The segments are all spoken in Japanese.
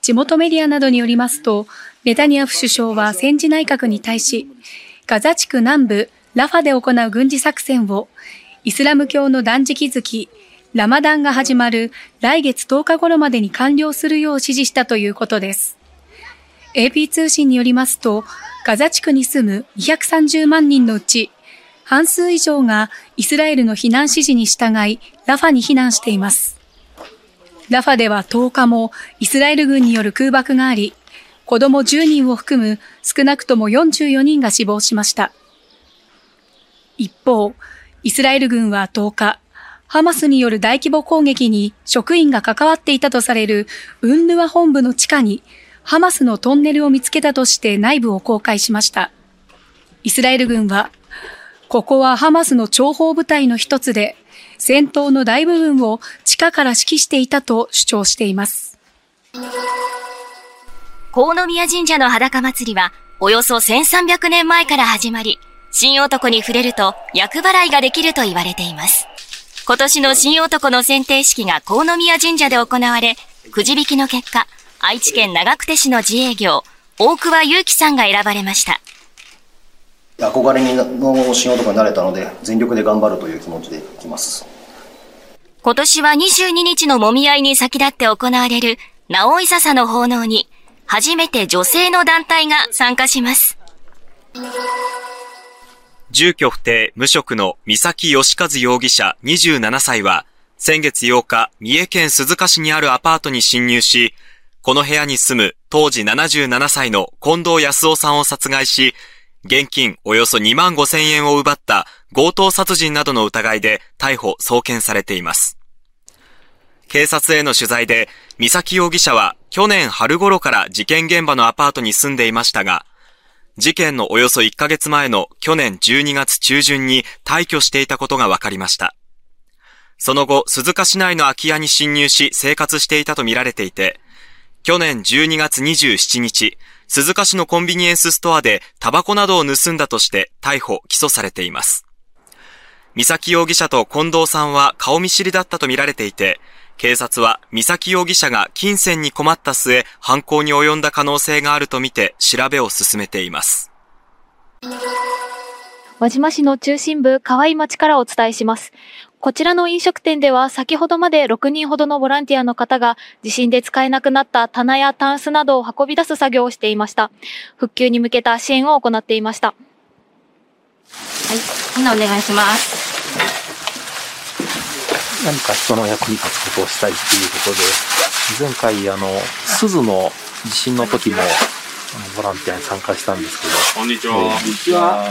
地元メディアなどによりますと、ネタニヤフ首相は戦時内閣に対し、ガザ地区南部ラファで行う軍事作戦をイスラム教の断食月、ラマダンが始まる来月10日頃までに完了するよう指示したということです。AP 通信によりますと、ガザ地区に住む230万人のうち、半数以上がイスラエルの避難指示に従い、ラファに避難しています。ラファでは10日もイスラエル軍による空爆があり、子供10人を含む少なくとも44人が死亡しました。一方、イスラエル軍は10日、ハマスによる大規模攻撃に職員が関わっていたとされるウンヌワ本部の地下にハマスのトンネルを見つけたとして内部を公開しました。イスラエル軍はここはハマスの諜報部隊の一つで、戦闘の大部分を地下から指揮していたと主張しています。河宮神社の裸祭りは、およそ1300年前から始まり、神男に触れると厄払いができると言われています。今年の神男の選定式が河宮神社で行われ、くじ引きの結果、愛知県長久手市の自営業、大桑祐樹さんが選ばれました。憧れの仕事になれたので、全力で頑張るという気持ちでいきます。今年は22日のもみ合いに先立って行われる、直井笹の奉納に、初めて女性の団体が参加します。住居不定無職の三崎義和容疑者27歳は、先月8日、三重県鈴鹿市にあるアパートに侵入し、この部屋に住む当時77歳の近藤康夫さんを殺害し、現金およそ2万5千円を奪った強盗殺人などの疑いで逮捕・送検されています。警察への取材で、三崎容疑者は去年春頃から事件現場のアパートに住んでいましたが、事件のおよそ1ヶ月前の去年12月中旬に退去していたことが分かりました。その後、鈴鹿市内の空き家に侵入し生活していたとみられていて、去年12月27日、鈴鹿市のコンビニエンスストアでタバコなどを盗んだとして逮捕・起訴されています。三崎容疑者と近藤さんは顔見知りだったとみられていて、警察は三崎容疑者が金銭に困った末、犯行に及んだ可能性があるとみて調べを進めています。輪島市の中心部、河合町からお伝えします。こちらの飲食店では先ほどまで6人ほどのボランティアの方が地震で使えなくなった棚やタンスなどを運び出す作業をしていました。復旧に向けた支援を行っていました。はい、みんなお願いします。何か人の役に立つことをしたいっていうことで、前回あの、鈴の地震の時もボランティアに参加したんですけど、こんにちは。こんにちは。あ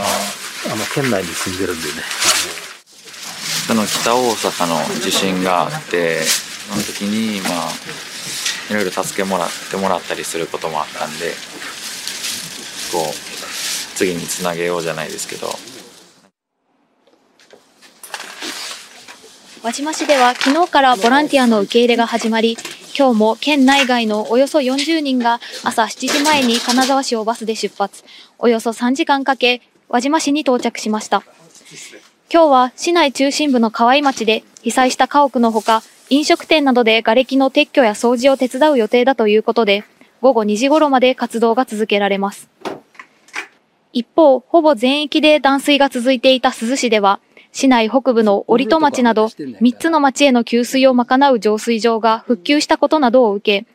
の、県内に住んでるんでね、その北大阪の地震があってその時にまあいろいろ助けもらってもらったりすることもあったんでこう次につなげようじゃないですけど。輪島市では昨日からボランティアの受け入れが始まり今日も県内外のおよそ40人が朝7時前に金沢市をバスで出発。およそ3時間かけ輪島市に到着しました。今日は市内中心部の河合町で被災した家屋のほか、飲食店などで瓦礫の撤去や掃除を手伝う予定だということで、午後2時頃まで活動が続けられます。一方、ほぼ全域で断水が続いていた珠洲市では、市内北部の折戸町など3つの町への給水を賄う浄水場が復旧したことなどを受け、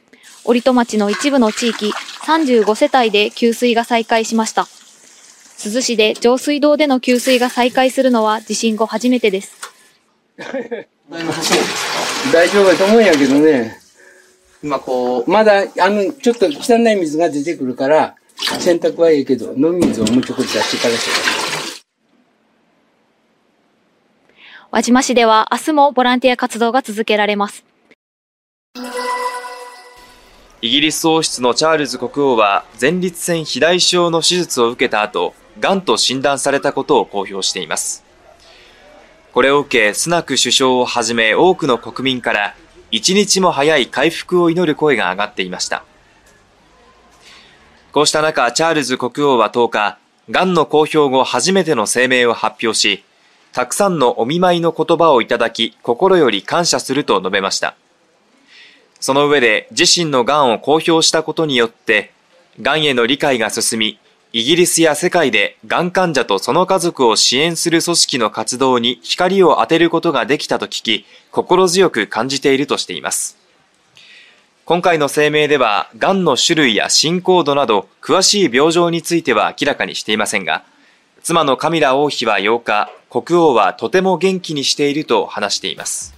折戸町の一部の地域35世帯で給水が再開しました。珠洲市で上水道での給水が再開するのは地震後初めてです。大丈夫だと思うんやけどね。今こう。まだ、あの、ちょっと汚い水が出てくるから、洗濯はいいけど、飲み水をもうちょっと出してからし輪島市では明日もボランティア活動が続けられます。イギリス王室のチャールズ国王は前立腺肥大症の手術を受けた後、癌と診断されたことを公表しています。これを受け、スナク首相をはじめ多くの国民から一日も早い回復を祈る声が上がっていました。こうした中、チャールズ国王は10日、癌の公表後初めての声明を発表し、たくさんのお見舞いの言葉をいただき、心より感謝すると述べました。その上で自身の癌を公表したことによって、癌への理解が進み、イギリスや世界で癌患者とその家族を支援する組織の活動に光を当てることができたと聞き、心強く感じているとしています。今回の声明では、癌の種類や進行度など、詳しい病状については明らかにしていませんが、妻のカミラ王妃は8日、国王はとても元気にしていると話しています。